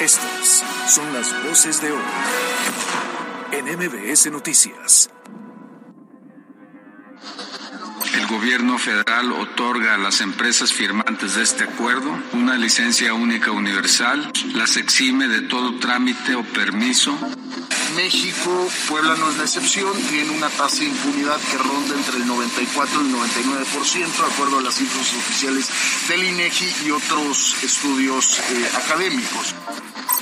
Estas son las voces de hoy en MBS Noticias. El gobierno federal otorga a las empresas firmantes de este acuerdo una licencia única universal, las exime de todo trámite o permiso México, Puebla no es la excepción, tiene una tasa de impunidad que ronda entre el 94 y el 99%, de acuerdo a las cifras oficiales del INEGI y otros estudios eh, académicos.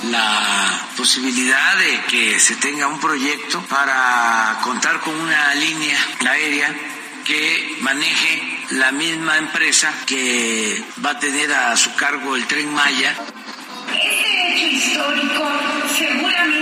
La posibilidad de que se tenga un proyecto para contar con una línea aérea que maneje la misma empresa que va a tener a su cargo el tren Maya. Este hecho histórico seguramente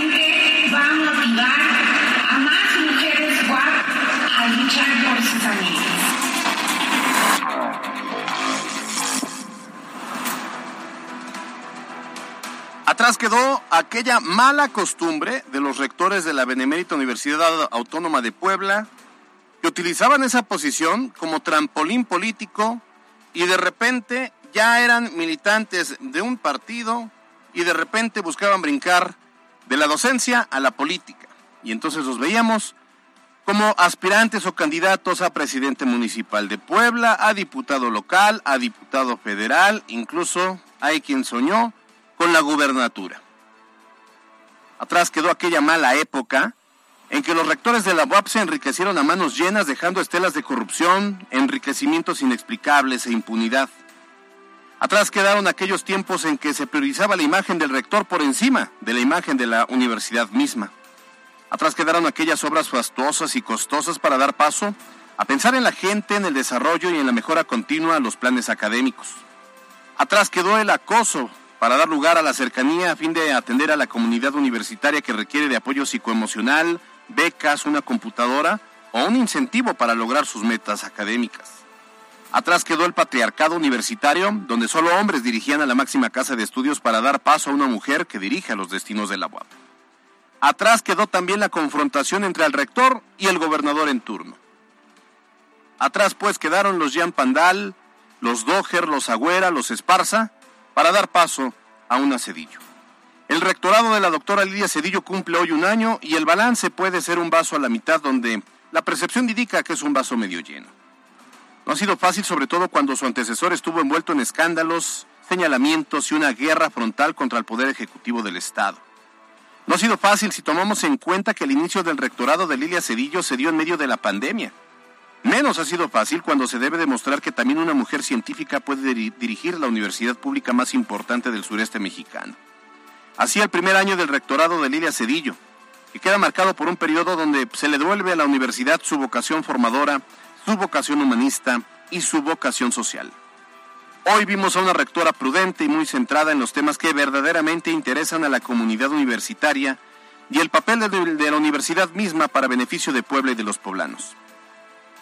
Atrás quedó aquella mala costumbre de los rectores de la Benemérita Universidad Autónoma de Puebla que utilizaban esa posición como trampolín político y de repente ya eran militantes de un partido y de repente buscaban brincar de la docencia a la política. Y entonces los veíamos como aspirantes o candidatos a presidente municipal de Puebla, a diputado local, a diputado federal, incluso hay quien soñó con la gubernatura. Atrás quedó aquella mala época en que los rectores de la UAP se enriquecieron a manos llenas dejando estelas de corrupción, enriquecimientos inexplicables e impunidad. Atrás quedaron aquellos tiempos en que se priorizaba la imagen del rector por encima de la imagen de la universidad misma. Atrás quedaron aquellas obras fastuosas y costosas para dar paso a pensar en la gente, en el desarrollo y en la mejora continua a los planes académicos. Atrás quedó el acoso para dar lugar a la cercanía a fin de atender a la comunidad universitaria que requiere de apoyo psicoemocional, becas, una computadora o un incentivo para lograr sus metas académicas. Atrás quedó el patriarcado universitario, donde solo hombres dirigían a la máxima casa de estudios para dar paso a una mujer que dirige a los destinos de la UAP. Atrás quedó también la confrontación entre el rector y el gobernador en turno. Atrás pues quedaron los Jean Pandal, los Doher, los Agüera, los Esparza, para dar paso a un Cedillo. El rectorado de la doctora Lidia Cedillo cumple hoy un año y el balance puede ser un vaso a la mitad donde la percepción indica que es un vaso medio lleno. No ha sido fácil, sobre todo cuando su antecesor estuvo envuelto en escándalos, señalamientos y una guerra frontal contra el Poder Ejecutivo del Estado. No ha sido fácil si tomamos en cuenta que el inicio del rectorado de Lilia Cedillo se dio en medio de la pandemia. Menos ha sido fácil cuando se debe demostrar que también una mujer científica puede dirigir la universidad pública más importante del sureste mexicano. Así el primer año del rectorado de Lilia Cedillo, que queda marcado por un periodo donde se le devuelve a la universidad su vocación formadora, su vocación humanista y su vocación social. Hoy vimos a una rectora prudente y muy centrada en los temas que verdaderamente interesan a la comunidad universitaria y el papel de, la universidad misma para beneficio de Puebla y de los poblanos.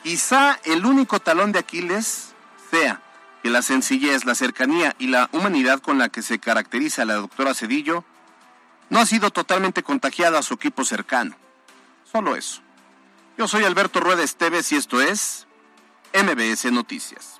Quizá el único talón de Aquiles sea que la sencillez, la cercanía y la humanidad con la que se caracteriza la doctora Cedillo no ha sido totalmente contagiada a su equipo cercano. Solo eso. Yo soy Alberto Rueda Esteves y esto es MBS Noticias.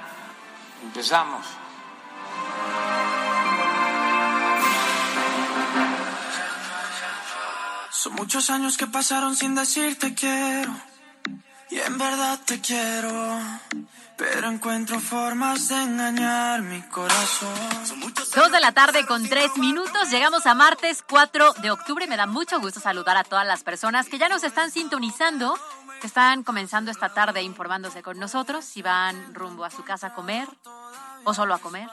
Empezamos. Son muchos años que pasaron sin decirte quiero. Y en verdad te quiero. Pero encuentro formas de engañar mi corazón. Dos de la tarde con tres minutos. Llegamos a martes 4 de octubre. Me da mucho gusto saludar a todas las personas que ya nos están sintonizando, que están comenzando esta tarde informándose con nosotros. Si van rumbo a su casa a comer, o solo a comer,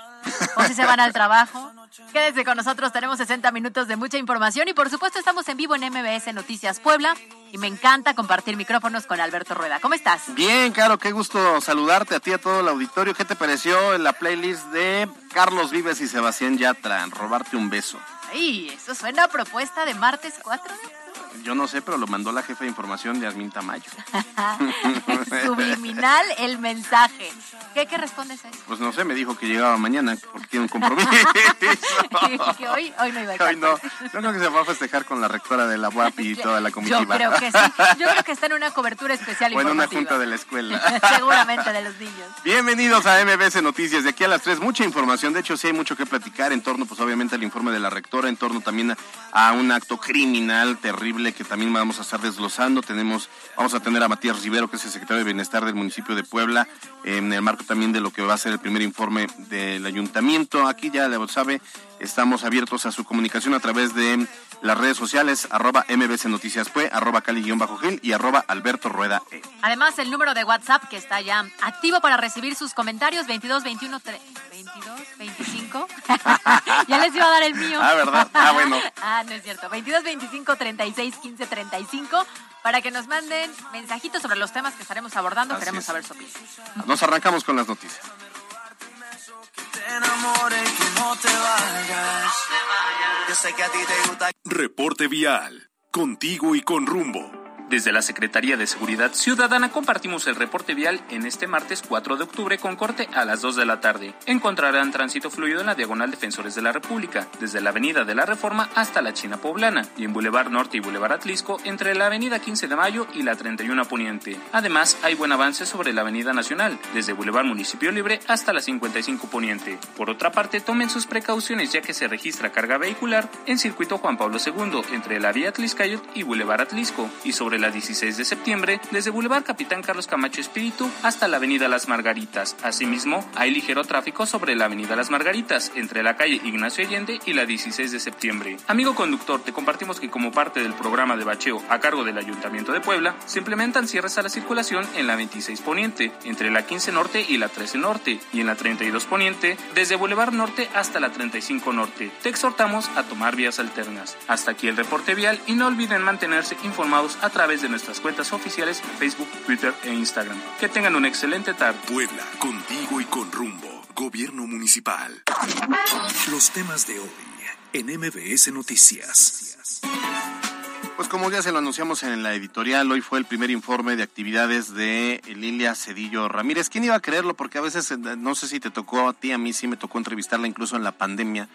o si se van al trabajo, Quédense con nosotros, tenemos 60 minutos de mucha información y por supuesto estamos en vivo en MBS Noticias Puebla y me encanta compartir micrófonos con Alberto Rueda. ¿Cómo estás? Bien, Caro, qué gusto saludarte a ti, a todo el auditorio. ¿Qué te pareció en la playlist de Carlos Vives y Sebastián Yatra? Robarte un beso. Ay, eso suena a propuesta de martes 4 de yo no sé, pero lo mandó la jefa de información de Yasmín Tamayo. Subliminal el mensaje. ¿Qué, qué respondes a eso? Pues no sé, me dijo que llegaba mañana porque tiene un compromiso. que hoy, hoy no iba a Hoy no. Yo creo que se va a festejar con la rectora de la UAP y toda la comitiva. Yo creo que sí. Yo creo que está en una cobertura especial O en una junta de la escuela. Seguramente de los niños. Bienvenidos a MBS Noticias. De aquí a las 3, mucha información. De hecho, sí hay mucho que platicar en torno, pues obviamente, al informe de la rectora, en torno también a un acto criminal terrible que también vamos a estar desglosando. Tenemos, vamos a tener a Matías Rivero, que es el secretario de Bienestar del municipio de Puebla, en el marco también de lo que va a ser el primer informe del ayuntamiento. Aquí ya lo sabe, estamos abiertos a su comunicación a través de las redes sociales, arroba MBC Noticias Pue, arroba Cali-Gil y arroba Alberto Rueda E. Además, el número de WhatsApp que está ya activo para recibir sus comentarios, 22 21 22 25. ya les iba a dar el mío. Ah, ¿verdad? Ah, bueno. ah, no es cierto. 22 25 36 15 35 para que nos manden mensajitos sobre los temas que estaremos abordando. Queremos saber su opinión. Nos arrancamos con las noticias. Reporte vial. Contigo y con rumbo. Desde la Secretaría de Seguridad Ciudadana compartimos el reporte vial en este martes 4 de octubre con corte a las 2 de la tarde. Encontrarán tránsito fluido en la diagonal Defensores de la República, desde la Avenida de la Reforma hasta la China Poblana, y en Boulevard Norte y Boulevard Atlisco entre la Avenida 15 de Mayo y la 31 Poniente. Además, hay buen avance sobre la Avenida Nacional, desde Boulevard Municipio Libre hasta la 55 Poniente. Por otra parte, tomen sus precauciones ya que se registra carga vehicular en circuito Juan Pablo II entre la vía Atliscayot y Boulevard Atlisco, y sobre la 16 de septiembre desde Boulevard Capitán Carlos Camacho Espíritu hasta la Avenida Las Margaritas. Asimismo, hay ligero tráfico sobre la Avenida Las Margaritas entre la calle Ignacio Allende y la 16 de septiembre. Amigo conductor, te compartimos que como parte del programa de bacheo a cargo del Ayuntamiento de Puebla, se implementan cierres a la circulación en la 26 Poniente, entre la 15 Norte y la 13 Norte, y en la 32 Poniente, desde Boulevard Norte hasta la 35 Norte. Te exhortamos a tomar vías alternas. Hasta aquí el reporte vial y no olviden mantenerse informados a través de nuestra cuentas oficiales en Facebook, Twitter e Instagram. Que tengan un excelente tarde. Puebla, contigo y con rumbo. Gobierno Municipal. Los temas de hoy en MBS Noticias. Pues como ya se lo anunciamos en la editorial, hoy fue el primer informe de actividades de Lilia Cedillo Ramírez. ¿Quién iba a creerlo? Porque a veces, eh, no sé si te tocó a ti, a mí sí me tocó entrevistarla incluso en la pandemia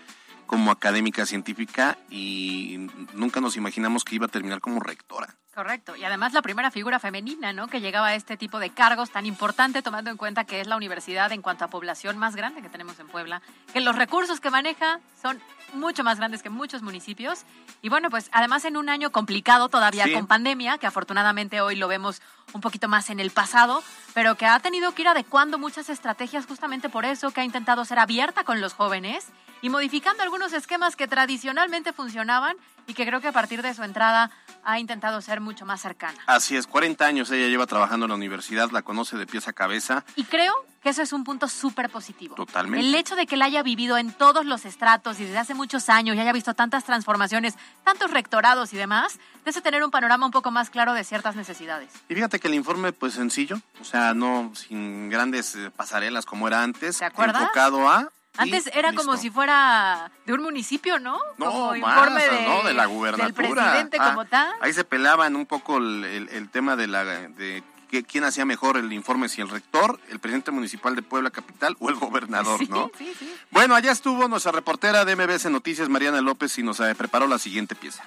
como académica científica y nunca nos imaginamos que iba a terminar como rectora. Correcto, y además la primera figura femenina, ¿no? Que llegaba a este tipo de cargos tan importante, tomando en cuenta que es la universidad en cuanto a población más grande que tenemos en Puebla, que los recursos que maneja son mucho más grandes que muchos municipios. Y bueno, pues además en un año complicado todavía con pandemia, que afortunadamente hoy lo vemos un poquito más en el pasado, pero que ha tenido que ir adecuando muchas estrategias justamente por eso, que ha intentado ser abierta con los jóvenes y modificando algunos esquemas que tradicionalmente funcionaban y que creo que a partir de su entrada ha intentado ser mucho más cercana. Así es, 40 años ella lleva trabajando en la universidad, la conoce de pies a cabeza. Y creo que eso es un punto súper positivo. Totalmente. El hecho de que la haya vivido en todos los estratos y desde hace muchos años y haya visto tantas transformaciones, tantos rectorados y demás, hace tener un panorama un poco más claro de ciertas necesidades. Y fíjate que el informe, pues sencillo, o sea, no sin grandes eh, pasarelas como era antes. ¿Te acuerdas? Enfocado a antes era como si fuera de un municipio, ¿no? No, como informe de, ¿no? de la gubernatura. Del presidente como ah, tal. Ahí se pelaban un poco el, el, tema de la de quién hacía mejor el informe, si el rector, el presidente municipal de Puebla Capital o el gobernador, ¿no? Sí, sí. Bueno, allá estuvo nuestra reportera de MBS Noticias, Mariana López, y nos eh, preparó la siguiente pieza.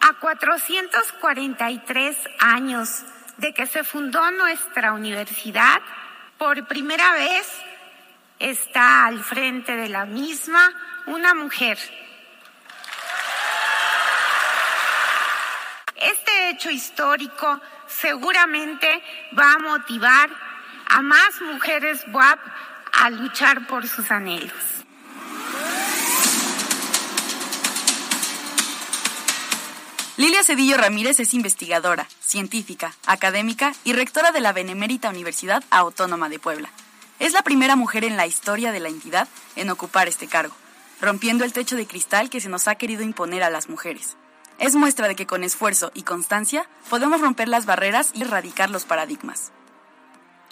A 443 años de que se fundó nuestra universidad, por primera vez está al frente de la misma una mujer. Este hecho histórico seguramente va a motivar a más mujeres WAP a luchar por sus anhelos. Lilia Cedillo Ramírez es investigadora, científica, académica y rectora de la Benemérita Universidad Autónoma de Puebla. Es la primera mujer en la historia de la entidad en ocupar este cargo, rompiendo el techo de cristal que se nos ha querido imponer a las mujeres. Es muestra de que con esfuerzo y constancia podemos romper las barreras y erradicar los paradigmas.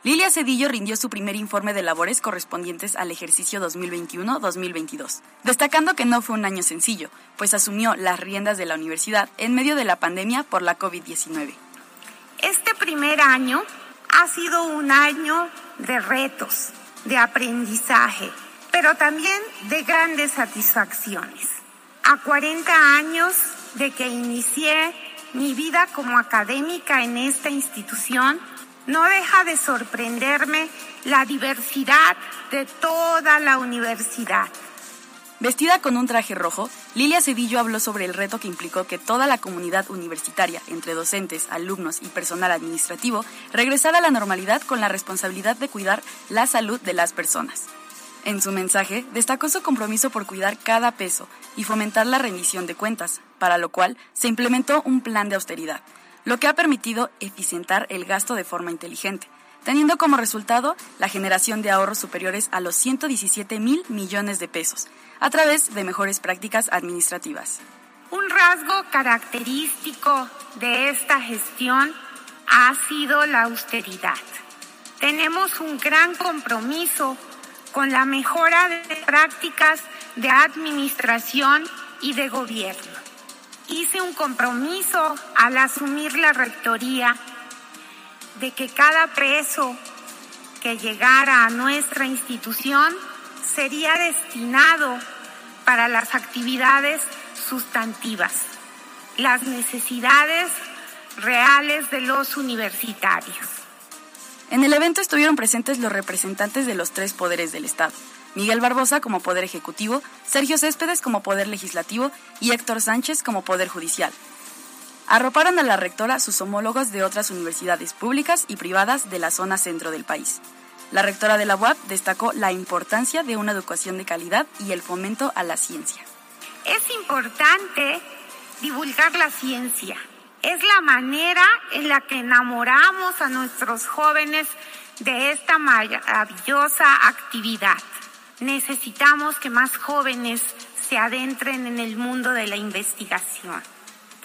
Lilia Cedillo rindió su primer informe de labores correspondientes al ejercicio 2021-2022, destacando que no fue un año sencillo, pues asumió las riendas de la universidad en medio de la pandemia por la COVID-19. Este primer año ha sido un año de retos, de aprendizaje, pero también de grandes satisfacciones. A 40 años de que inicié mi vida como académica en esta institución, no deja de sorprenderme la diversidad de toda la universidad. Vestida con un traje rojo, Lilia Cedillo habló sobre el reto que implicó que toda la comunidad universitaria, entre docentes, alumnos y personal administrativo, regresara a la normalidad con la responsabilidad de cuidar la salud de las personas. En su mensaje, destacó su compromiso por cuidar cada peso y fomentar la rendición de cuentas, para lo cual se implementó un plan de austeridad, lo que ha permitido eficientar el gasto de forma inteligente, teniendo como resultado la generación de ahorros superiores a los 117 mil millones de pesos, a través de mejores prácticas administrativas. Un rasgo característico de esta gestión ha sido la austeridad. Tenemos un gran compromiso con la mejora de prácticas de administración y de gobierno. Hice un compromiso al asumir la rectoría de que cada peso que llegara a nuestra institución sería destinado para las actividades sustantivas, las necesidades reales de los universitarios. En el evento estuvieron presentes los representantes de los tres poderes del Estado. Miguel Barbosa como Poder Ejecutivo, Sergio Céspedes como Poder Legislativo y Héctor Sánchez como Poder Judicial. Arroparon a la rectora sus homólogos de otras universidades públicas y privadas de la zona centro del país. La rectora de la UAP destacó la importancia de una educación de calidad y el fomento a la ciencia. Es importante divulgar la ciencia, es la manera en la que enamoramos a nuestros jóvenes de esta maravillosa actividad. Necesitamos que más jóvenes se adentren en el mundo de la investigación.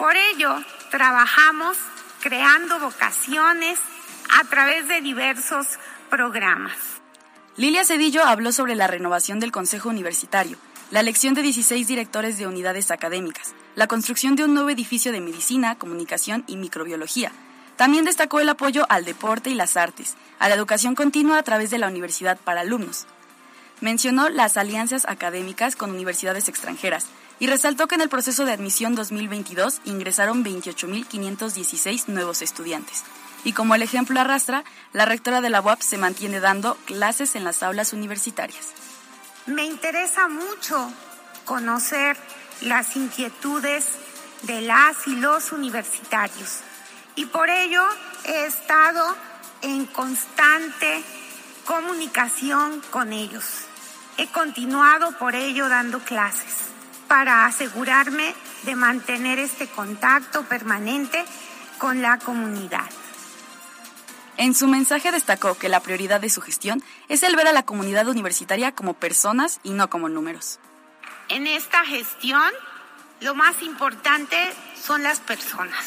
Por ello, trabajamos creando vocaciones a través de diversos programas. Lilia Cedillo habló sobre la renovación del Consejo Universitario, la elección de 16 directores de unidades académicas, la construcción de un nuevo edificio de medicina, comunicación y microbiología. También destacó el apoyo al deporte y las artes, a la educación continua a través de la universidad para alumnos. Mencionó las alianzas académicas con universidades extranjeras y resaltó que en el proceso de admisión 2022 ingresaron 28.516 nuevos estudiantes. Y como el ejemplo arrastra, la rectora de la UAP se mantiene dando clases en las aulas universitarias. Me interesa mucho conocer las inquietudes de las y los universitarios. Y por ello he estado en constante comunicación con ellos. He continuado por ello dando clases para asegurarme de mantener este contacto permanente con la comunidad. En su mensaje destacó que la prioridad de su gestión es el ver a la comunidad universitaria como personas y no como números. En esta gestión, lo más importante son las personas.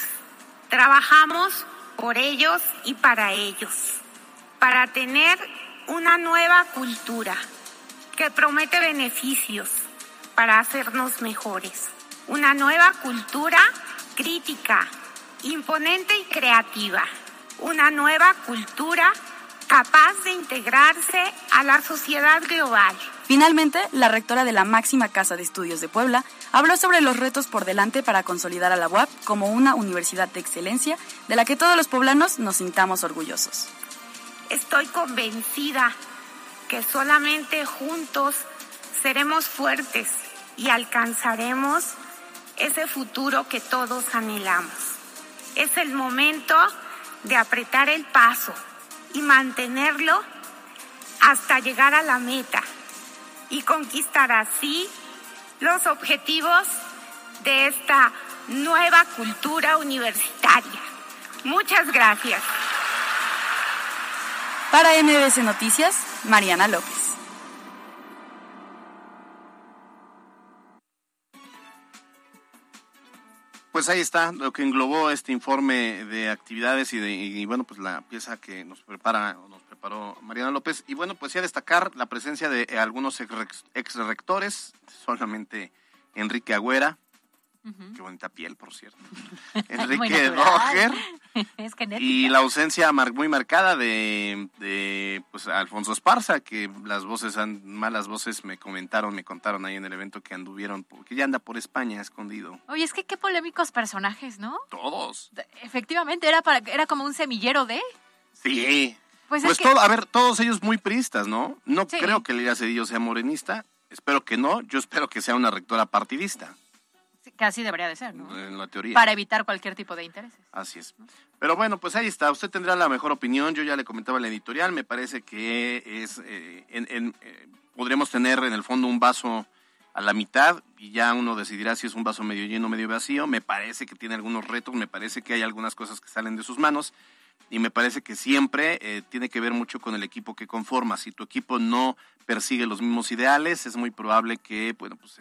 Trabajamos por ellos y para ellos, para tener una nueva cultura que promete beneficios para hacernos mejores. Una nueva cultura crítica, imponente y creativa. Una nueva cultura capaz de integrarse a la sociedad global Finalmente, la rectora de la máxima Casa de Estudios de Puebla habló sobre los retos por delante para consolidar a la UAP como una universidad de excelencia de la que todos los poblanos nos sintamos orgullosos. Estoy convencida que solamente juntos seremos fuertes y alcanzaremos ese futuro que todos anhelamos. Es el momento de apretar el paso y mantenerlo hasta llegar a la meta y conquistar así los objetivos de esta nueva cultura universitaria. Muchas gracias. Para MBS Noticias, Mariana López. Pues ahí está lo que englobó este informe de actividades y, de, y bueno, pues la pieza que nos prepara, nos preparó Mariana López. Y bueno, pues sí a destacar la presencia de algunos ex rectores, solamente Enrique Agüera, Qué bonita piel, por cierto. Enrique Y la ausencia muy marcada de, de pues, Alfonso Esparza, que las voces, malas voces me comentaron, me contaron ahí en el evento que anduvieron, porque ya anda por España escondido. Oye, es que qué polémicos personajes, ¿no? Todos. Efectivamente, era, para, era como un semillero de... Sí. Pues, pues todo, a ver, todos ellos muy pristas, ¿no? No creo que Lidia Cedillo sea morenista, espero que no, yo espero que sea una rectora partidista que así debería de ser, ¿no? En la teoría. Para evitar cualquier tipo de intereses. Así es. Pero bueno, pues ahí está. Usted tendrá la mejor opinión. Yo ya le comentaba en la editorial. Me parece que es. Eh, en, eh, podríamos tener en el fondo un vaso a la mitad y ya uno decidirá si es un vaso medio lleno o medio vacío. Me parece que tiene algunos retos. Me parece que hay algunas cosas que salen de sus manos. Y me parece que siempre eh, tiene que ver mucho con el equipo que conforma. Si tu equipo no persigue los mismos ideales, es muy probable que, bueno, pues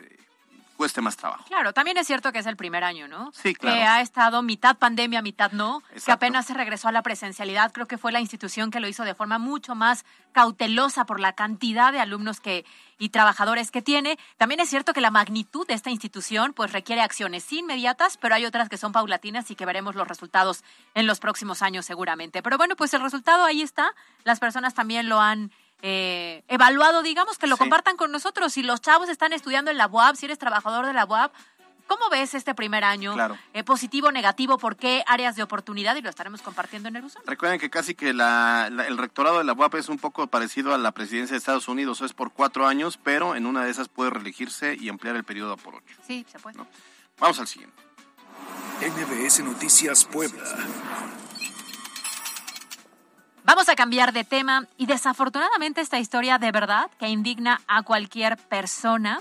cueste más trabajo. Claro, también es cierto que es el primer año, ¿no? Sí, claro. Que ha estado mitad pandemia, mitad no, que apenas se regresó a la presencialidad. Creo que fue la institución que lo hizo de forma mucho más cautelosa por la cantidad de alumnos que y trabajadores que tiene. También es cierto que la magnitud de esta institución pues requiere acciones inmediatas, pero hay otras que son paulatinas y que veremos los resultados en los próximos años seguramente. Pero bueno, pues el resultado ahí está. Las personas también lo han eh, evaluado, digamos, que lo compartan con nosotros. Si los chavos están estudiando en la UAP, si eres trabajador de la UAP, ¿cómo ves este primer año? Claro. Eh, positivo, negativo, ¿por qué áreas de oportunidad? Y lo estaremos compartiendo en el uso. Recuerden que casi que el rectorado de la UAP es un poco parecido a la presidencia de Estados Unidos, es por cuatro años, pero en una de esas puede reelegirse y ampliar el periodo por ocho. Sí, se puede. Vamos al siguiente. NBS Noticias Puebla. Vamos a cambiar de tema y desafortunadamente esta historia de verdad que indigna a cualquier persona.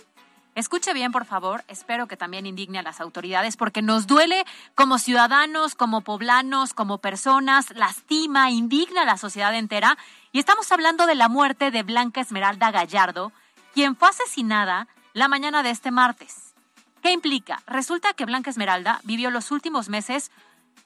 Escuche bien, por favor. Espero que también indigne a las autoridades porque nos duele como ciudadanos, como poblanos, como personas, lastima, indigna a la sociedad entera. Y estamos hablando de la muerte de Blanca Esmeralda Gallardo, quien fue asesinada la mañana de este martes. ¿Qué implica? Resulta que Blanca Esmeralda vivió los últimos meses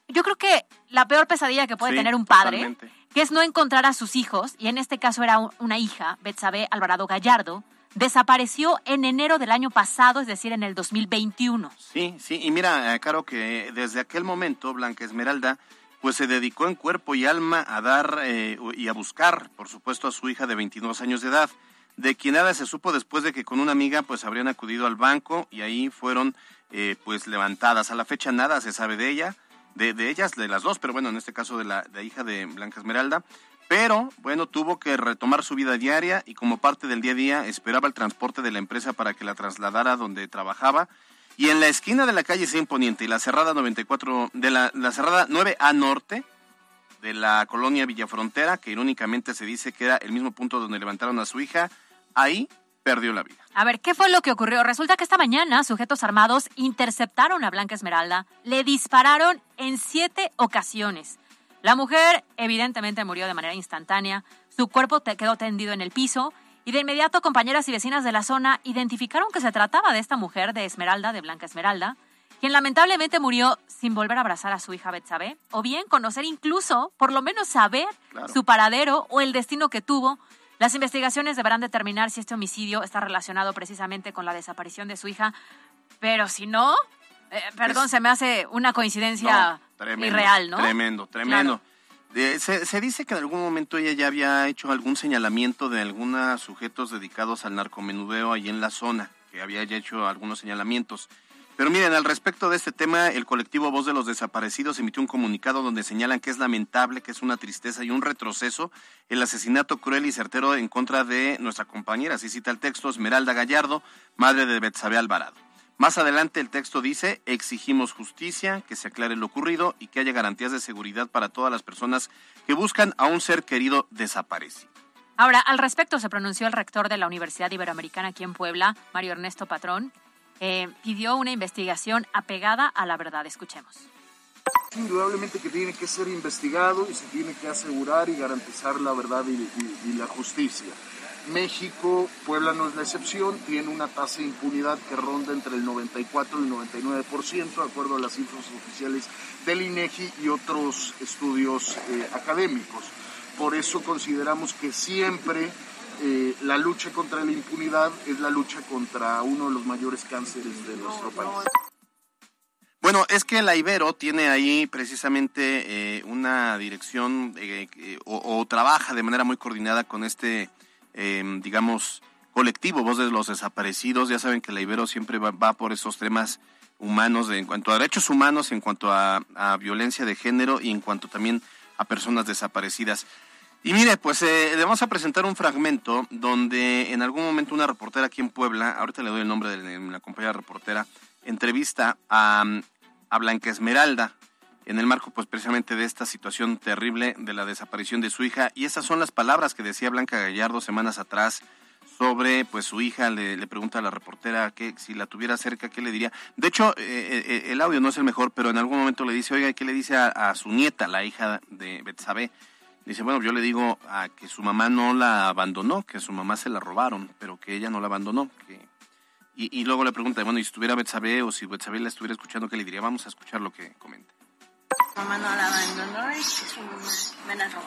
yo creo que la peor pesadilla que puede tener un padre, que es no encontrar a sus hijos, y en este caso era una hija, Betsabe Alvarado Gallardo, desapareció en enero del año pasado, es decir, en el 2021. Sí, sí, y mira, eh, Caro, que desde aquel momento Blanca Esmeralda pues se dedicó en cuerpo y alma a dar eh, y a buscar, por supuesto, a su hija de 22 años de edad, de quien nada se supo después de que con una amiga pues habrían acudido al banco y ahí fueron eh, pues levantadas. A la fecha nada se sabe de ella de, ellas, de las dos, pero bueno, en este caso de la, hija de Blanca Esmeralda. Pero bueno, tuvo que retomar su vida diaria y como parte del día a día esperaba el transporte de la empresa para que la trasladara donde trabajaba. Y en la esquina de la calle Sin Poniente y la cerrada 94, de la, la cerrada 9A Norte de la colonia Villafrontera, que irónicamente se dice que era el mismo punto donde levantaron a su hija, ahí perdió la vida. A ver, ¿qué fue lo que ocurrió? Resulta que esta mañana sujetos armados interceptaron a Blanca Esmeralda, le dispararon en siete ocasiones. La mujer evidentemente murió de manera instantánea, su cuerpo quedó tendido en el piso y de inmediato compañeras y vecinas de la zona identificaron que se trataba de esta mujer de Esmeralda, de Blanca Esmeralda, quien lamentablemente murió sin volver a abrazar a su hija Betsabe, o bien conocer incluso, por lo menos saber su paradero o el destino que tuvo las investigaciones deberán determinar si este homicidio está relacionado precisamente con la desaparición de su hija, pero si no, eh, perdón, se me hace una coincidencia irreal, ¿no? Tremendo, tremendo. se, se, dice que en algún momento ella ya había hecho algún señalamiento de algunos sujetos dedicados al narcomenudeo ahí en la zona, que había ya hecho algunos señalamientos. Pero miren, al respecto de este tema, el colectivo Voz de los Desaparecidos emitió un comunicado donde señalan que es lamentable, que es una tristeza y un retroceso el asesinato cruel y certero en contra de nuestra compañera, así cita el texto, Esmeralda Gallardo, madre de Betsabe Alvarado. Más adelante el texto dice, exigimos justicia, que se aclare lo ocurrido y que haya garantías de seguridad para todas las personas que buscan a un ser querido desaparecido. Ahora, al respecto se pronunció el rector de la Universidad Iberoamericana aquí en Puebla, Mario Ernesto Patrón, eh, pidió una investigación apegada a la verdad. Escuchemos. indudablemente que tiene que ser investigado y se tiene que asegurar y garantizar la verdad y, la justicia. México, Puebla no es la excepción, tiene una tasa de impunidad que ronda entre el 94 y el 99%, de acuerdo a las cifras oficiales del INEGI y otros estudios eh, académicos. Por eso consideramos que siempre eh, la lucha contra la impunidad es la lucha contra uno de los mayores cánceres de nuestro país. Bueno, es que la Ibero tiene ahí precisamente eh, una dirección eh, o, trabaja de manera muy coordinada con este, em, digamos, colectivo Voz de los Desaparecidos. Ya saben que la Ibero siempre va, por esos temas humanos en cuanto a derechos humanos, en cuanto a, violencia de género y en cuanto también a personas desaparecidas. Y mire, pues eh, le vamos a presentar un fragmento donde en algún momento una reportera aquí en Puebla, ahorita le doy el nombre de la compañera reportera, entrevista a a Blanca Esmeralda en el marco pues precisamente de esta situación terrible de la desaparición de su hija. Y esas son las palabras que decía Blanca Gallardo semanas atrás sobre pues su hija. Le, pregunta a la reportera que si la tuviera cerca qué le diría de hecho eh, eh, eh, el audio no es el mejor pero en algún momento le dice oiga qué le dice a, su nieta la hija de Betsabe dice bueno yo le digo a que su mamá no la abandonó que su mamá se la robaron pero que ella no la abandonó que y, luego le pregunta, bueno, y si estuviera Betsabe o si Betsabe la estuviera escuchando, ¿qué le diría? Vamos a escuchar lo que comenta. Mamá no la abandonó y su mamá me la robó.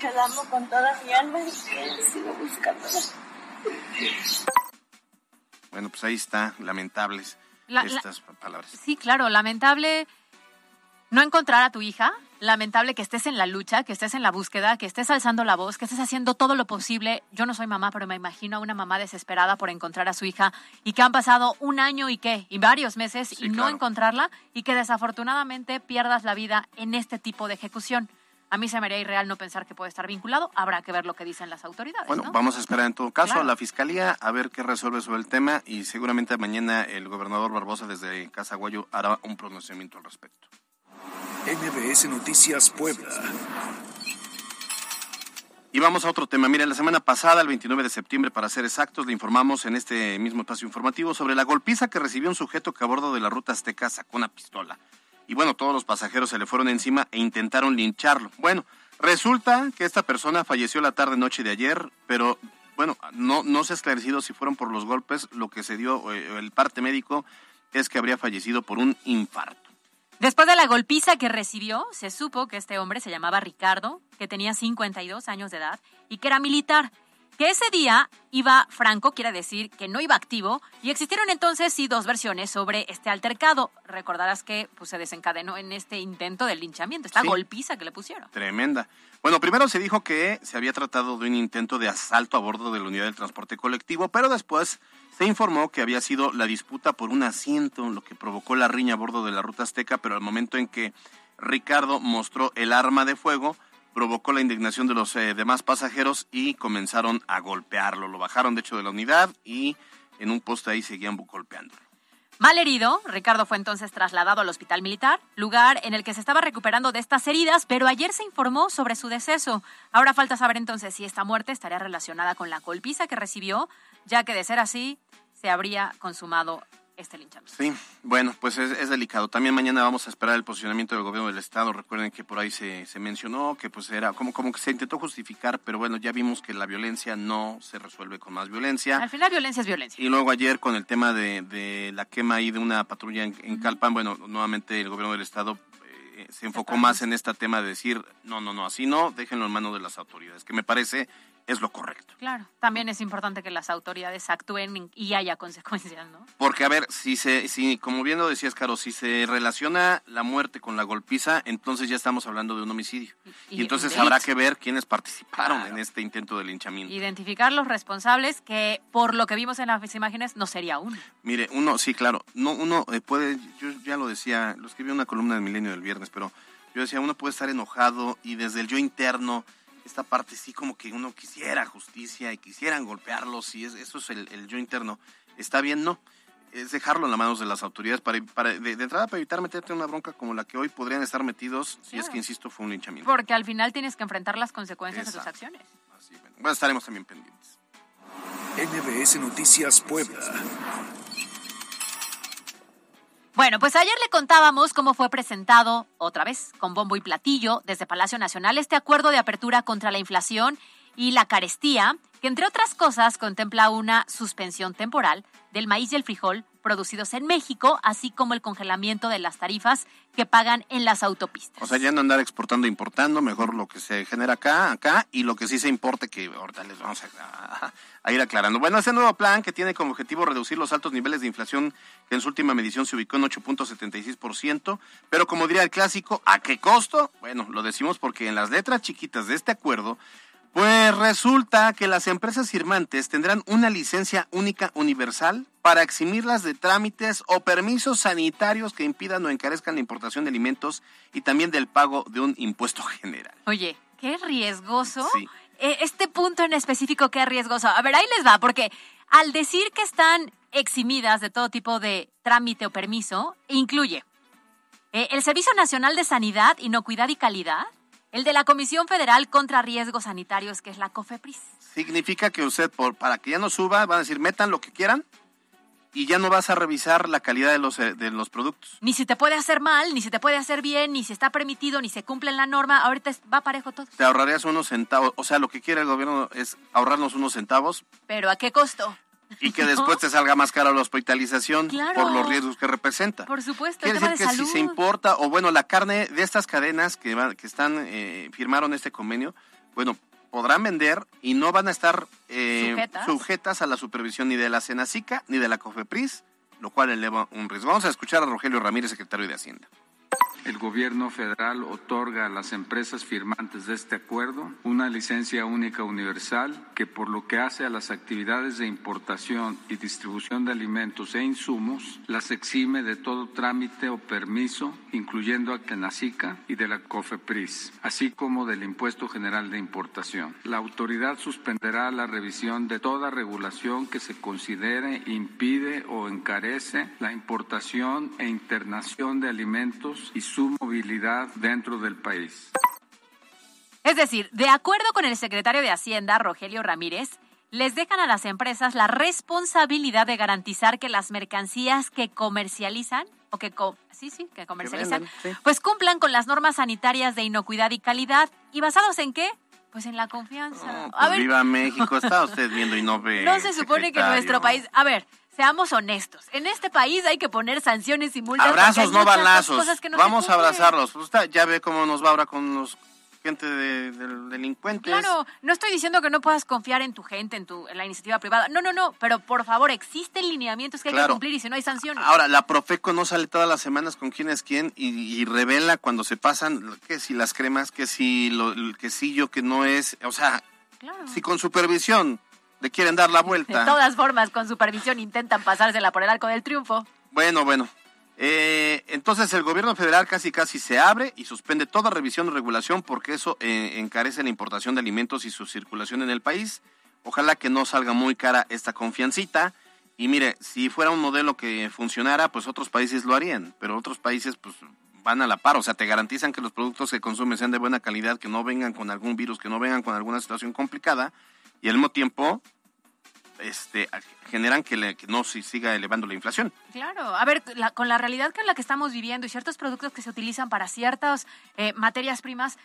Que la amo con toda mi alma y sigo buscándola. Bueno, pues ahí está, lamentables estas palabras. Sí, claro, lamentable no encontrar a tu hija, lamentable que estés en la lucha, que estés en la búsqueda, que estés alzando la voz, que estés haciendo todo lo posible. Yo no soy mamá, pero me imagino a una mamá desesperada por encontrar a su hija y que han pasado un año y qué, y varios meses y no encontrarla y que desafortunadamente pierdas la vida en este tipo de ejecución. A mí se me haría irreal no pensar que puede estar vinculado. Habrá que ver lo que dicen las autoridades. Bueno, vamos a esperar en todo caso a la fiscalía a ver qué resuelve sobre el tema y seguramente mañana el gobernador Barbosa desde Casaguayo hará un pronunciamiento al respecto. NBS Noticias Puebla. Y vamos a otro tema. Mira, la semana pasada, el 29 de septiembre, para ser exactos, le informamos en este mismo espacio informativo sobre la golpiza que recibió un sujeto que a bordo de la ruta Azteca sacó una pistola. Y bueno, todos los pasajeros se le fueron encima e intentaron lincharlo. Bueno, resulta que esta persona falleció la tarde-noche de ayer, pero bueno, no, no se ha esclarecido si fueron por los golpes. Lo que se dio, eh, el parte médico, es que habría fallecido por un infarto. Después de la golpiza que recibió, se supo que este hombre se llamaba Ricardo, que tenía 52 años de edad y que era militar. Que ese día iba franco, quiere decir que no iba activo, y existieron entonces sí dos versiones sobre este altercado. Recordarás que pues, se desencadenó en este intento de linchamiento, esta golpiza que le pusieron. Tremenda. Bueno, primero se dijo que se había tratado de un intento de asalto a bordo de la unidad del transporte colectivo, pero después se informó que había sido la disputa por un asiento, lo que provocó la riña a bordo de la ruta azteca, pero al momento en que Ricardo mostró el arma de fuego, provocó la indignación de los eh, demás pasajeros y comenzaron a golpearlo. Lo bajaron de hecho de la unidad y en un poste ahí seguían golpeándolo. Mal herido, Ricardo fue entonces trasladado al hospital militar, lugar en el que se estaba recuperando de estas heridas, pero ayer se informó sobre su deceso. Ahora falta saber entonces si esta muerte estaría relacionada con la golpiza que recibió, ya que de ser así, se habría consumado este linchamiento. Sí, bueno, pues es, delicado. También mañana vamos a esperar el posicionamiento del gobierno del Estado. Recuerden que por ahí se, se mencionó que pues era como, como que se intentó justificar, pero bueno, ya vimos que la violencia no se resuelve con más violencia. Al final violencia es violencia. Y luego ayer con el tema de, de la quema ahí de una patrulla en, Calpan, bueno, nuevamente el gobierno del Estado eh, se enfocó más en este tema de decir, no, no, no, así no, déjenlo en manos de las autoridades, que me parece es lo correcto. Claro, también es importante que las autoridades actúen y haya consecuencias, ¿no? Porque, a ver, si se, si, como bien lo decías, Caro, si se relaciona la muerte con la golpiza, entonces ya estamos hablando de un homicidio. Y, entonces habrá que ver quiénes participaron en este intento de linchamiento. Identificar los responsables, que por lo que vimos en las imágenes no sería uno. Mire, uno, sí, claro, no, uno eh, puede, yo ya lo decía, lo escribí en una columna del Milenio del viernes, pero yo decía, uno puede estar enojado y desde el yo interno esta parte sí como que uno quisiera justicia y quisieran golpearlos y eso es el, yo interno. ¿Está bien? No. Es dejarlo en las manos de las autoridades para, de, entrada para evitar meterte en una bronca como la que hoy podrían estar metidos si es que, insisto, fue un linchamiento. Porque al final tienes que enfrentar las consecuencias de tus acciones. Así, bueno, estaremos también pendientes. NBS Noticias Puebla. Bueno, pues ayer le contábamos cómo fue presentado, otra vez, con bombo y platillo, desde Palacio Nacional, este acuerdo de apertura contra la inflación y la carestía, que entre otras cosas contempla una suspensión temporal del maíz y el frijol producidos en México, así como el congelamiento de las tarifas que pagan en las autopistas. O sea, ya no andar exportando e importando, mejor lo que se genera acá, acá, y lo que sí se importe, que ahorita les vamos a, a ir aclarando. Bueno, ese nuevo plan que tiene como objetivo reducir los altos niveles de inflación, que en su última medición se ubicó en 8.76%, pero como diría el clásico, ¿a qué costo? Bueno, lo decimos porque en las letras chiquitas de este acuerdo pues resulta que las empresas firmantes tendrán una licencia única universal para eximirlas de trámites o permisos sanitarios que impidan o encarezcan la importación de alimentos y también del pago de un impuesto general. Oye, qué riesgoso. Eh, este punto en específico, qué riesgoso. A ver, ahí les va, porque al decir que están eximidas de todo tipo de trámite o permiso, incluye eh, el Servicio Nacional de Sanidad, Inocuidad y Calidad, el de la Comisión Federal contra Riesgos Sanitarios, que es la COFEPRIS. Significa que usted, por, para que ya no suba, van a decir, metan lo que quieran y ya no vas a revisar la calidad de los, eh, de los productos. Ni si te puede hacer mal, ni si te puede hacer bien, ni si está permitido, ni se cumple la norma. Ahorita va parejo todo. Te ahorrarías unos centavos. O sea, lo que quiere el gobierno es ahorrarnos unos centavos. ¿Pero a qué costo? y que después te salga más cara la hospitalización por los riesgos que representa. Por supuesto. Quiere decir que si se importa, o bueno, la carne de estas cadenas que, que están, eh, firmaron este convenio, bueno, podrán vender y no van a estar eh, ¿Sujetas? a la supervisión ni de la Senacica ni de la COFEPRIS, lo cual eleva un riesgo. Vamos a escuchar a Rogelio Ramírez, secretario de Hacienda el gobierno federal otorga a las empresas firmantes de este acuerdo una licencia única universal que por lo que hace a las actividades de importación y distribución de alimentos e insumos las exime de todo trámite o permiso, incluyendo a Kenacica y de la COFEPRIS, así como del impuesto general de importación. La autoridad suspenderá la revisión de toda regulación que se considere impide o encarece la importación e internación de alimentos y su movilidad dentro del país. Es decir, de acuerdo con el secretario de Hacienda, Rogelio Ramírez, les dejan a las empresas la responsabilidad de garantizar que las mercancías que comercializan o que sí, sí, que comercializan, pues cumplan con las normas sanitarias de inocuidad y calidad y basados en qué? Pues en la confianza. Pues viva México, está usted viendo y no ve. No se supone que nuestro país, a ver, Seamos honestos. En este país hay que poner sanciones y multas. Abrazos, no balazos. Vamos a abrazarlos. Usted ya ve cómo nos va ahora con los gente de, delincuentes. Claro, no estoy diciendo que no puedas confiar en tu gente, en, tu, en la iniciativa privada. No, no, no. Pero por favor, existen lineamientos que hay que cumplir y si no hay sanciones. Ahora, la Profeco no sale todas las semanas con quién es quién y, revela cuando se pasan que si las cremas, que si lo, el quesillo que no es. O sea, si con supervisión le quieren dar la vuelta. De todas formas, con supervisión intentan pasársela por el arco del triunfo. Bueno, bueno. Eh, entonces el gobierno federal casi casi se abre y suspende toda revisión o regulación porque eso eh, encarece la importación de alimentos y su circulación en el país. Ojalá que no salga muy cara esta confiancita. Y mire, si fuera un modelo que funcionara, pues otros países lo harían, pero otros países pues van a la par, o sea, te garantizan que los productos que consumen sean de buena calidad, que no vengan con algún virus, que no vengan con alguna situación complicada y al mismo tiempo este, generan que, no se siga elevando la inflación. Claro, a ver, con la realidad con la que estamos viviendo y ciertos productos que se utilizan para ciertas eh, materias primas,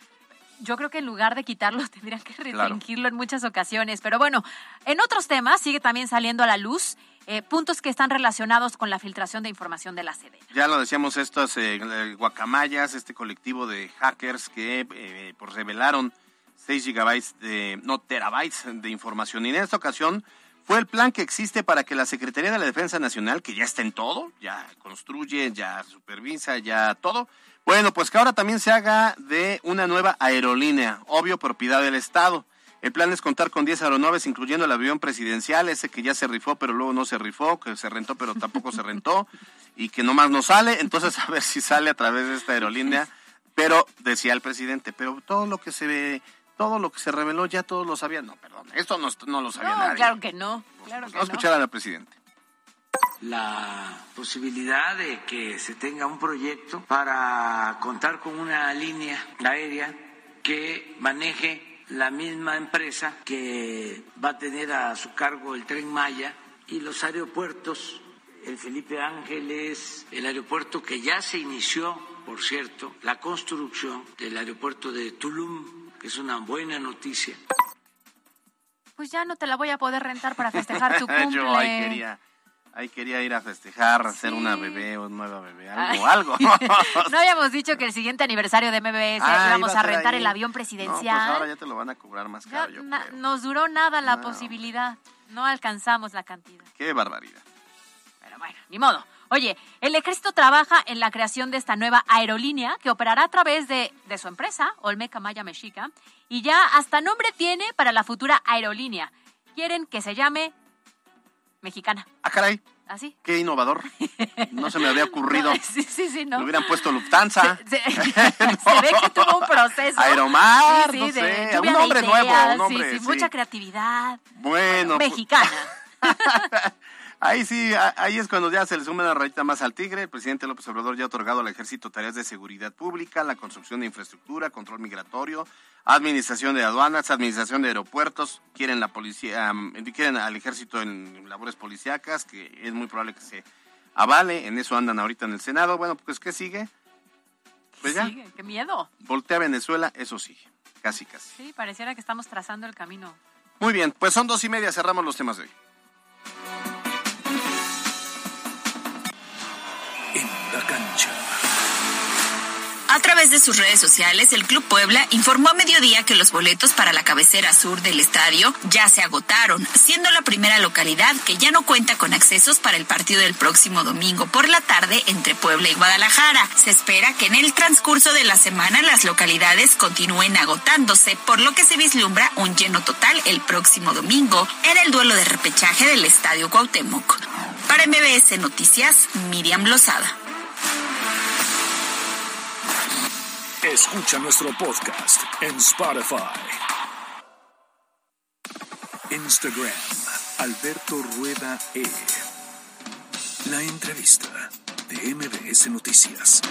yo creo que en lugar de quitarlos tendrían que restringirlo en muchas ocasiones. Pero bueno, en otros temas sigue también saliendo a la luz eh, puntos que están relacionados con la filtración de información de la sede. Ya lo decíamos, estos eh, guacamayas, este colectivo de hackers que eh, pues revelaron 6 gigabytes de, no, terabytes de información. Y en esta ocasión fue el plan que existe para que la Secretaría de la Defensa Nacional, que ya está en todo, ya construye, ya supervisa, ya todo, bueno, pues que ahora también se haga de una nueva aerolínea, obvio propiedad del Estado. El plan es contar con 10 aeronaves, incluyendo el avión presidencial, ese que ya se rifó, pero luego no se rifó, que se rentó, pero tampoco se rentó, y que nomás no sale. Entonces, a ver si sale a través de esta aerolínea. Pero, decía el presidente, pero todo lo que se ve todo lo que se reveló ya todos lo sabían. No, perdón, esto no, no lo sabía no, Claro que no. Claro Vamos a escuchar a la presidenta. La posibilidad de que se tenga un proyecto para contar con una línea aérea que maneje la misma empresa que va a tener a su cargo el tren Maya y los aeropuertos el Felipe Ángeles, el aeropuerto que ya se inició, por cierto, la construcción del aeropuerto de Tulum, que es una buena noticia. Pues ya no te la voy a poder rentar para festejar tu cumple. Yo ahí quería, ahí quería ir a festejar, hacer una bebé o nueva bebé, algo, algo. no habíamos dicho que el siguiente aniversario de MBS Ah, íbamos a a ser rentar ahí. el avión No, pues presidencial. ahora ya te lo van a cobrar más Ya caro, yo creo. nos duró nada la No. posibilidad. No alcanzamos la cantidad. Qué barbaridad. Pero bueno, ni modo. Oye, el ejército trabaja en la creación de esta nueva aerolínea que operará a través de, de su empresa, Olmeca Maya Mexica, y ya hasta nombre tiene para la futura aerolínea. Quieren que se llame Mexicana. Ah, caray, ¿Así? qué innovador. No se me había ocurrido. Sí, sí, sí, no. Le hubieran puesto Lufthansa. Se, se ve que tuvo un proceso. Aeromar, Sí, no sé, de un nombre nuevo, un nombre, sí, sí, sí. mucha creatividad. Bueno, pues, Mexicana. Ahí sí, ahí es cuando ya se le suma una rayita más al tigre. El presidente López Obrador ya ha otorgado al ejército tareas de seguridad pública, la construcción de infraestructura, control migratorio, administración de aduanas, administración de aeropuertos. Quieren la policía, quieren al ejército en labores policíacas, que es muy probable que se avale. En eso andan ahorita en el Senado. Bueno, pues ¿qué sigue? Pues ya, Sí, qué miedo. voltea a Venezuela, eso sí, casi casi. Sí, pareciera que estamos trazando el camino. Muy bien, pues son dos y media, cerramos los temas de hoy. La cancha. A través de sus redes sociales, el Club Puebla informó a mediodía que los boletos para la cabecera sur del estadio ya se agotaron, siendo la primera localidad que ya no cuenta con accesos para el partido del próximo domingo por la tarde entre Puebla y Guadalajara. Se espera que en el transcurso de la semana las localidades continúen agotándose, por lo que se vislumbra un lleno total el próximo domingo en el duelo de repechaje del estadio Cuauhtémoc. Para MBS Noticias, Miriam Lozada. Escucha nuestro podcast en Spotify. Instagram, Alberto Rueda E. La entrevista de MBS Noticias.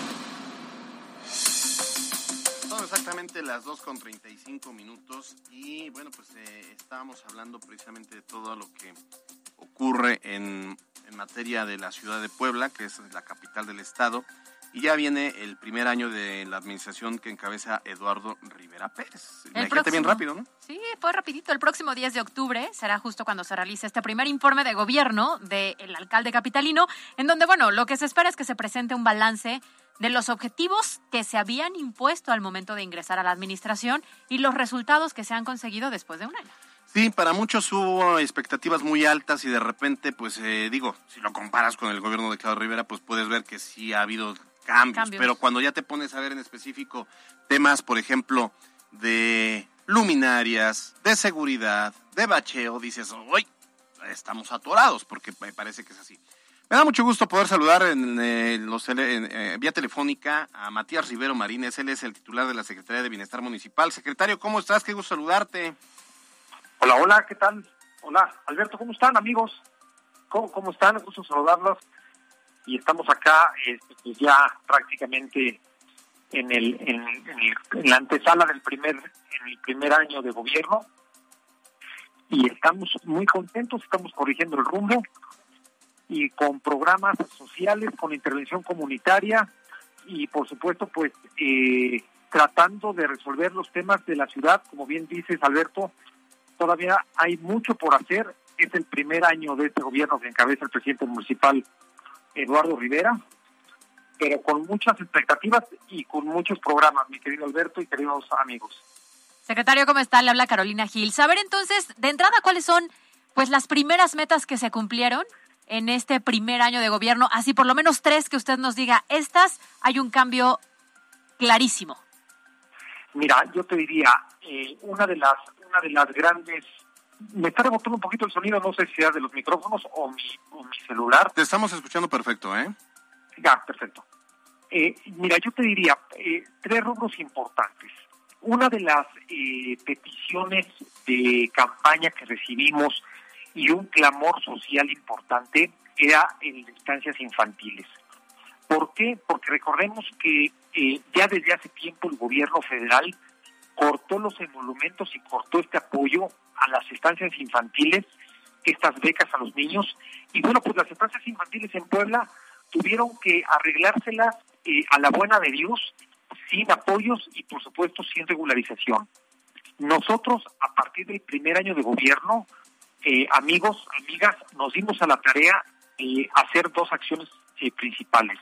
Son exactamente las 2 con 35 minutos y bueno, pues eh, estábamos hablando precisamente de todo lo que ocurre en, en materia de la ciudad de Puebla, que es la capital del estado, y ya viene el primer año de la administración que encabeza Eduardo Rivera Pérez. Bien próximo. rápido, ¿no? Sí, fue rapidito. El próximo 10 de octubre será justo cuando se realice este primer informe de gobierno del alcalde capitalino, en donde, bueno, lo que se espera es que se presente un balance de los objetivos que se habían impuesto al momento de ingresar a la administración y los resultados que se han conseguido después de un año. Sí, para muchos hubo expectativas muy altas y de repente, pues eh, digo, si lo comparas con el gobierno de Claudio Rivera, pues puedes ver que sí ha habido cambios, Cambios. pero cuando ya te pones a ver en específico temas, por ejemplo, de luminarias, de seguridad, de bacheo, dices, hoy estamos atorados, porque me parece que es así. Me da mucho gusto poder saludar en, eh, los en, eh, vía telefónica a Matías Rivero Marínez, él es el titular de la Secretaría de Bienestar Municipal. Secretario, ¿cómo estás? Qué gusto saludarte. Hola, hola, ¿qué tal? Hola, Alberto, ¿cómo están, amigos? ¿Cómo, cómo están? Un gusto saludarlos. Y estamos acá pues ya prácticamente en, en el- en la antesala del primer, en el primer año de gobierno. Y estamos muy contentos, estamos corrigiendo el rumbo y con programas sociales, con intervención comunitaria y por supuesto pues eh, tratando de resolver los temas de la ciudad, como bien dices Alberto, todavía hay mucho por hacer. Es el primer año de este gobierno que encabeza el presidente municipal Eduardo Rivera, pero con muchas expectativas y con muchos programas, mi querido Alberto y queridos amigos. Secretario, ¿cómo está? Le habla Carolina Gil. Saber entonces, de entrada, cuáles son pues las primeras metas que se cumplieron en este primer año de gobierno, así por lo menos tres que usted nos diga, estas hay un cambio clarísimo. Mira, yo te diría, eh, una de las una de las grandes... Me está rebotando un poquito el sonido, no sé si sea de los micrófonos o mi, o mi celular. Te estamos escuchando perfecto, ¿eh? Ya, perfecto. Eh, mira, yo te diría eh, tres rubros importantes. Una de las eh, peticiones de campaña que recibimos y un clamor social importante era en estancias infantiles. ¿Por qué? Porque recordemos que eh, ya desde hace tiempo el gobierno federal cortó los emolumentos y cortó este apoyo a las estancias infantiles estas becas a los niños. Y bueno, pues las estancias infantiles en Puebla tuvieron que arreglárselas eh, a la buena de Dios, sin apoyos y por supuesto sin regularización. Nosotros, a partir del primer año de gobierno, eh, amigos, amigas, nos dimos a la tarea de hacer dos acciones eh, principales.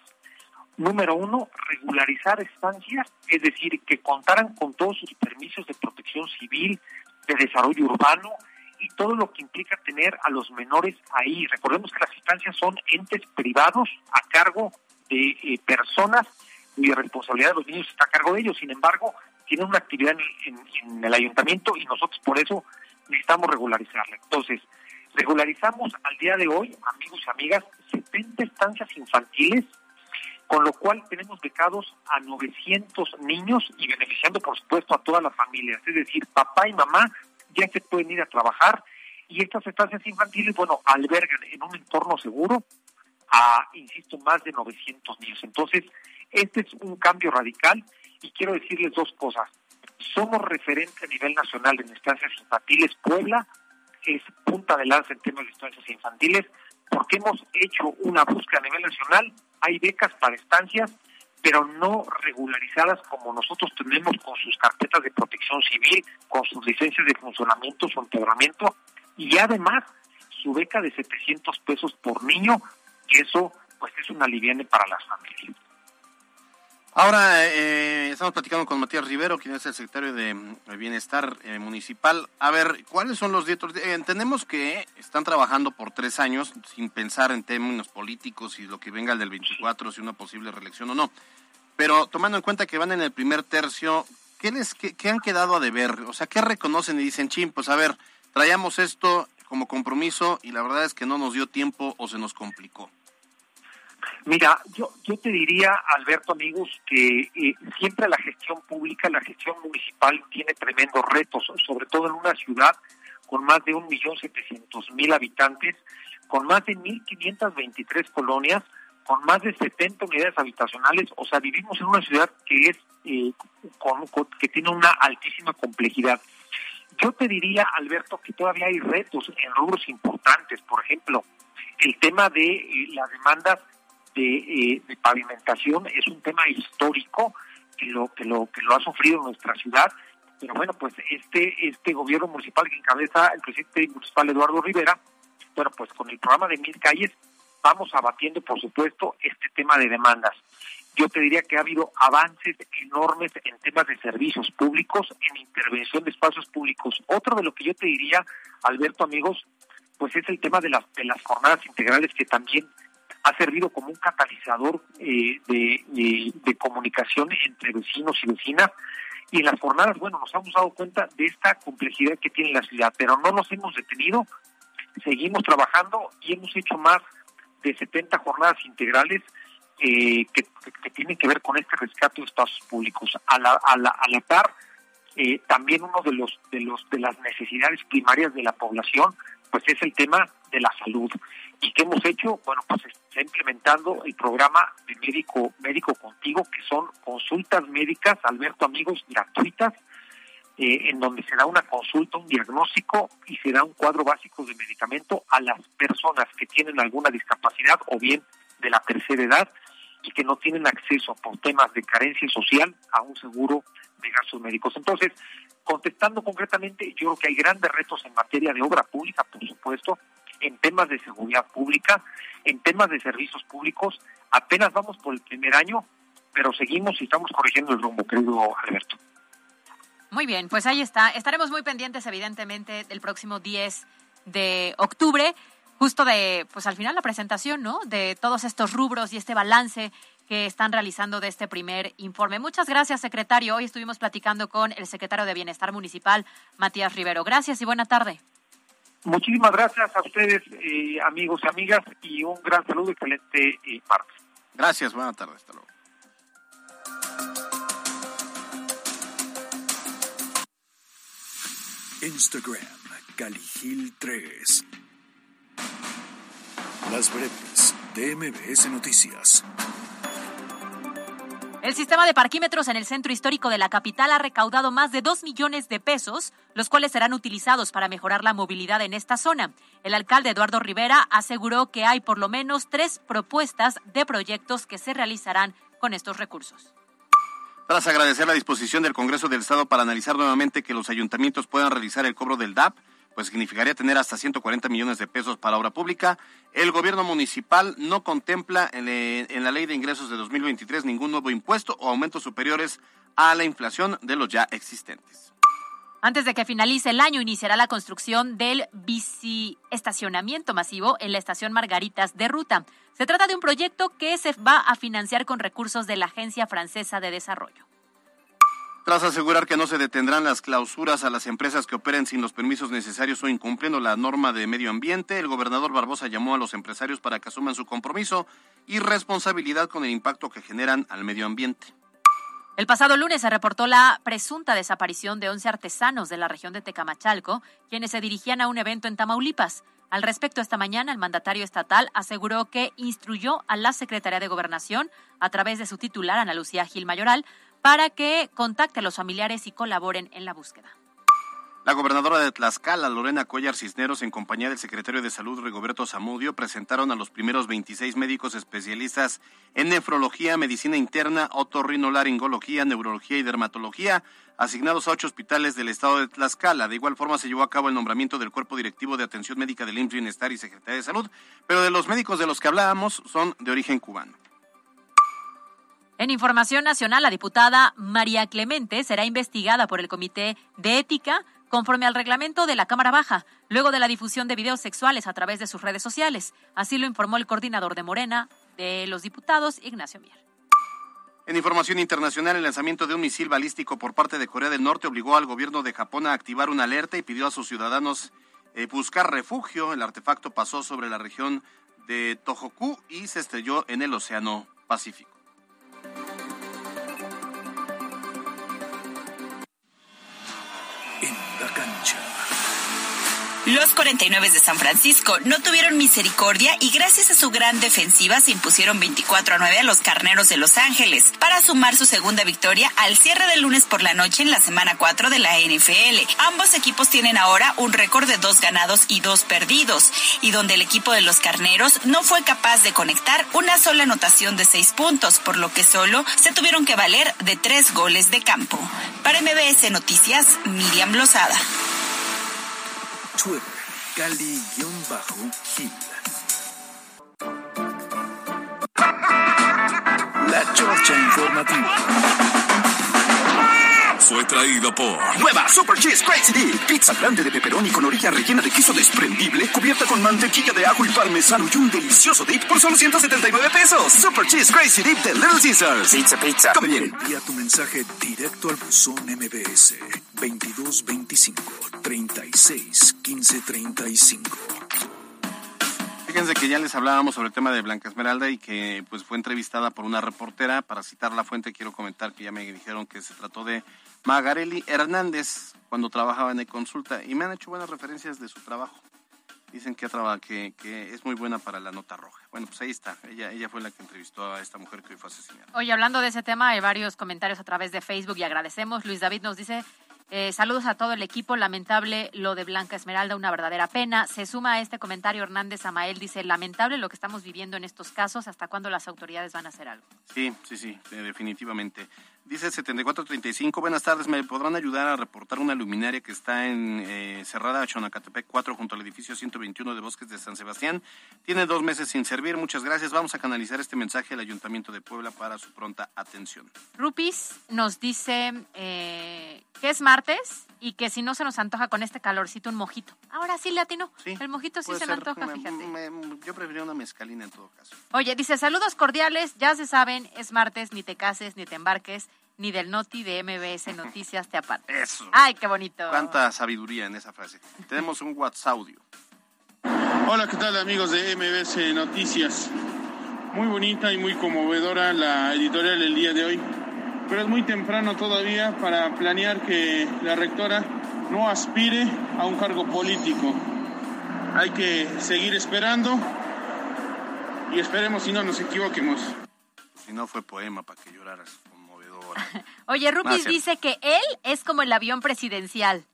Número uno, regularizar estancias, es decir, que contaran con todos sus permisos de protección civil, de desarrollo urbano y todo lo que implica tener a los menores ahí. Recordemos que las estancias son entes privados a cargo de eh, personas cuya responsabilidad de los niños está a cargo de ellos. Sin embargo, tienen una actividad en, el ayuntamiento y nosotros por eso necesitamos regularizarla. Entonces, regularizamos al día de hoy, amigos y amigas, 70 estancias infantiles, con lo cual tenemos becados a 900 niños y beneficiando, por supuesto, a todas las familias. Es decir, papá y mamá ya se pueden ir a trabajar y estas estancias infantiles, bueno, albergan en un entorno seguro a, insisto, más de 900 niños. Entonces, este es un cambio radical y quiero decirles dos cosas. Somos referente a nivel nacional en estancias infantiles. Puebla es punta de lanza en temas de estancias infantiles porque hemos hecho una búsqueda a nivel nacional. Hay becas para estancias, pero no regularizadas como nosotros tenemos con sus carpetas de protección civil, con sus licencias de funcionamiento, su empedramiento y además su beca de 700 pesos por niño, que eso pues es un aliviane para las familias. Ahora eh, estamos platicando con Matías Rivero, quien es el secretario de eh, Bienestar eh, Municipal. A ver, ¿cuáles son los dietos? entendemos que están trabajando por tres años sin pensar en términos políticos y lo que venga el del 24, si una posible reelección o no. Pero tomando en cuenta que van en el primer tercio, ¿qué, les, qué, qué han quedado a deber? O sea, ¿qué reconocen y dicen, chim, pues a ver, traíamos esto como compromiso y la verdad es que no nos dio tiempo o se nos complicó? Mira, yo, yo te diría, Alberto, amigos, que eh, siempre la gestión pública, la gestión municipal tiene tremendos retos, sobre todo en una ciudad con más de un millón setecientos mil habitantes, con más de mil quinientas veintitrés colonias, con más de 70 unidades habitacionales, o sea, vivimos en una ciudad que es eh, que tiene una altísima complejidad. Yo te diría, Alberto, que todavía hay retos en rubros importantes, por ejemplo, el tema de eh, las demandas eh, de, pavimentación. Es un tema histórico que lo que lo que lo ha sufrido nuestra ciudad. Pero bueno pues este este gobierno municipal que encabeza el presidente municipal Eduardo Rivera bueno pues con el programa de mil calles vamos abatiendo por supuesto este tema de demandas. Yo te diría que ha habido avances enormes en temas de servicios públicos, en intervención de espacios públicos. Otro de lo que yo te diría, Alberto, amigos, pues es el tema de las, de las jornadas integrales que también ha servido como un catalizador eh, de, comunicación entre vecinos y vecinas. Y en las jornadas, bueno, nos hemos dado cuenta de esta complejidad que tiene la ciudad, pero no nos hemos detenido, seguimos trabajando y hemos hecho más de 70 jornadas integrales eh, que, tienen que ver con este rescate de espacios públicos. A la, a la, a la par, eh, también uno de los de los de las necesidades primarias de la población, pues es el tema de la salud. ¿Y qué hemos hecho? Bueno, pues está implementando el programa de médico médico contigo, que son consultas médicas, Alberto amigos, gratuitas, eh, en donde se da una consulta, un diagnóstico y se da un cuadro básico de medicamento a las personas que tienen alguna discapacidad o bien de la tercera edad y que no tienen acceso por temas de carencia social a un seguro de gastos médicos. Entonces, contestando concretamente, yo creo que hay grandes retos en materia de obra pública, por supuesto, en temas de seguridad pública, en temas de servicios públicos. Apenas vamos por el primer año, pero seguimos y estamos corrigiendo el rumbo, querido Alberto. Muy bien, pues ahí está. Estaremos muy pendientes, evidentemente, del próximo 10 de octubre, justo de, pues al final la presentación, ¿no? De todos estos rubros y este balance que están realizando de este primer informe. Muchas gracias, secretario. Hoy estuvimos platicando con el secretario de Bienestar Municipal, Matías Rivero. Gracias y buena tarde. Muchísimas gracias a ustedes, eh, amigos y amigas, y un gran saludo, excelente eh, martes. Gracias, buena tarde, hasta luego. Instagram, Caligil 3. Las breves de MBS Noticias. El sistema de parquímetros en el centro histórico de la capital ha recaudado más de 2 millones de pesos, los cuales serán utilizados para mejorar la movilidad en esta zona. El alcalde Eduardo Rivera aseguró que hay por lo menos tres propuestas de proyectos que se realizarán con estos recursos. Tras agradecer la disposición del Congreso del Estado para analizar nuevamente que los ayuntamientos puedan realizar el cobro del DAP, pues significaría tener hasta 140 millones de pesos para obra pública. El gobierno municipal no contempla en, la ley de ingresos de 2023 ningún nuevo impuesto o aumentos superiores a la inflación de los ya existentes. Antes de que finalice el año, iniciará la construcción del biciestacionamiento masivo en la estación Margaritas de Ruta. Se trata de un proyecto que se va a financiar con recursos de la Agencia Francesa de Desarrollo. Tras asegurar que no se detendrán las clausuras a las empresas que operen sin los permisos necesarios o incumpliendo la norma de medio ambiente, el gobernador Barbosa llamó a los empresarios para que asuman su compromiso y responsabilidad con el impacto que generan al medio ambiente. El pasado lunes se reportó la presunta desaparición de 11 artesanos de la región de Tecamachalco, quienes se dirigían a un evento en Tamaulipas. Al respecto, esta mañana el mandatario estatal aseguró que instruyó a la Secretaría de Gobernación, a través de su titular, Ana Lucía Gil Mayoral, para que contacte a los familiares y colaboren en la búsqueda. La gobernadora de Tlaxcala, Lorena Cuellar Cisneros, en compañía del secretario de Salud, Rigoberto Zamudio, presentaron a los primeros 26 médicos especialistas en nefrología, medicina interna, otorrinolaringología, neurología y dermatología, asignados a ocho hospitales del estado de Tlaxcala. De igual forma, se llevó a cabo el nombramiento del cuerpo directivo de atención médica del IMSS Bienestar y Secretaría de Salud, pero de los médicos de los que hablábamos son de origen cubano. En información nacional, la diputada María Clemente será investigada por el Comité de Ética conforme al reglamento de la Cámara Baja, luego de la difusión de videos sexuales a través de sus redes sociales. Así lo informó el coordinador de Morena de los diputados, Ignacio Mier. En información internacional, el lanzamiento de un misil balístico por parte de Corea del Norte obligó al gobierno de Japón a activar una alerta y pidió a sus ciudadanos eh, buscar refugio. El artefacto pasó sobre la región de Tohoku y se estrelló en el Océano Pacífico. future. Los 49 de San Francisco no tuvieron misericordia y gracias a su gran defensiva se impusieron 24 a 9 a los Carneros de Los Ángeles para sumar su segunda victoria al cierre del lunes por la noche en la semana 4 de la NFL. Ambos equipos tienen ahora un récord de dos ganados y dos perdidos y donde el equipo de los Carneros no fue capaz de conectar una sola anotación de seis puntos, por lo que solo se tuvieron que valer de tres goles de campo. Para MBS Noticias, Miriam Lozada. Twitter, Cali-Gil. La Chorcha Informativa fue traído por Nueva Super Cheese Crazy Dip. Pizza grande de pepperoni con orilla rellena de queso desprendible, cubierta con mantequilla de ajo y parmesano y un delicioso dip por solo 179 pesos. Super Cheese Crazy Dip de Little Caesars. Pizza, pizza. Come bien. Envía tu mensaje directo al buzón MBS 2225 36 15 35. Fíjense que ya les hablábamos sobre el tema de Blanca Esmeralda y que pues fue entrevistada por una reportera. Para citar la fuente, quiero comentar que ya me dijeron que se trató de Magareli Hernández cuando trabajaba en consulta y me han hecho buenas referencias de su trabajo. Dicen que, que, que es muy buena para la nota roja. Bueno, pues ahí está. Ella, ella fue la que entrevistó a esta mujer que hoy fue asesinada. Oye, hablando de ese tema, hay varios comentarios a través de Facebook y agradecemos. Luis David nos dice, eh, saludos a todo el equipo. Lamentable lo de Blanca Esmeralda, una verdadera pena. Se suma a este comentario Hernández Amael, dice, lamentable lo que estamos viviendo en estos casos. ¿Hasta cuándo las autoridades van a hacer algo? Sí, sí, sí, definitivamente. Dice 7435, buenas tardes, ¿me podrán ayudar a reportar una luminaria que está en eh, cerrada Chonacatepec 4 junto al edificio 121 de Bosques de San Sebastián? Tiene dos meses sin servir, muchas gracias. Vamos a canalizar este mensaje al Ayuntamiento de Puebla para su pronta atención. Rupis nos dice eh, que es martes y que si no se nos antoja con este calorcito un mojito. Ahora sí le atino. el mojito sí se me antoja, fíjate. yo preferiría una mezcalina en todo caso. Oye, dice saludos cordiales, ya se saben, es martes, ni te cases, ni te embarques ni del Noti de MBS Noticias te aparte. Eso. Ay, qué bonito. Cuánta sabiduría en esa frase. Tenemos un WhatsApp audio. Hola, ¿qué tal amigos de MBS Noticias? Muy bonita y muy conmovedora la editorial del día de hoy, pero es muy temprano todavía para planear que la rectora no aspire a un cargo político. Hay que seguir esperando y esperemos si no nos equivoquemos. Si no fue poema para que lloraras, conmovedora. Oye, Rupis dice que él es como el avión presidencial.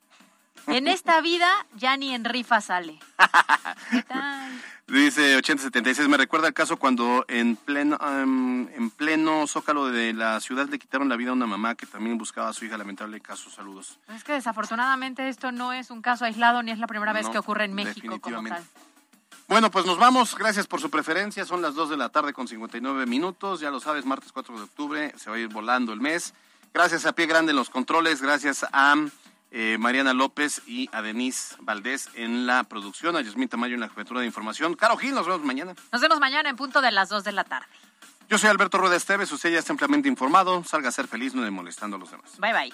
En esta vida ya ni en rifa sale. ¿Qué tal? Dice 8076, me recuerda el caso cuando en pleno, em, en pleno zócalo de la ciudad le quitaron la vida a una mamá que también buscaba a su hija. Lamentable caso, saludos. Es que desafortunadamente esto no es un caso aislado ni es la primera vez No, que ocurre en México como tal. Bueno, pues nos vamos. Gracias por su preferencia. Son las 2 de la tarde con 59 minutos. Ya lo sabes, martes 4 de octubre se va a ir volando el mes. Gracias a Pie Grande en los controles. Gracias a eh, Mariana López y a Denise Valdés en la producción. A Yasmín Tamayo en la jefatura de información. Caro Gil, nos vemos mañana. Nos vemos mañana en punto de las 2 de la tarde. Yo soy Alberto Rueda Esteves. Usted ya está ampliamente informado. Salga a ser feliz, no de molestando a los demás. Bye bye.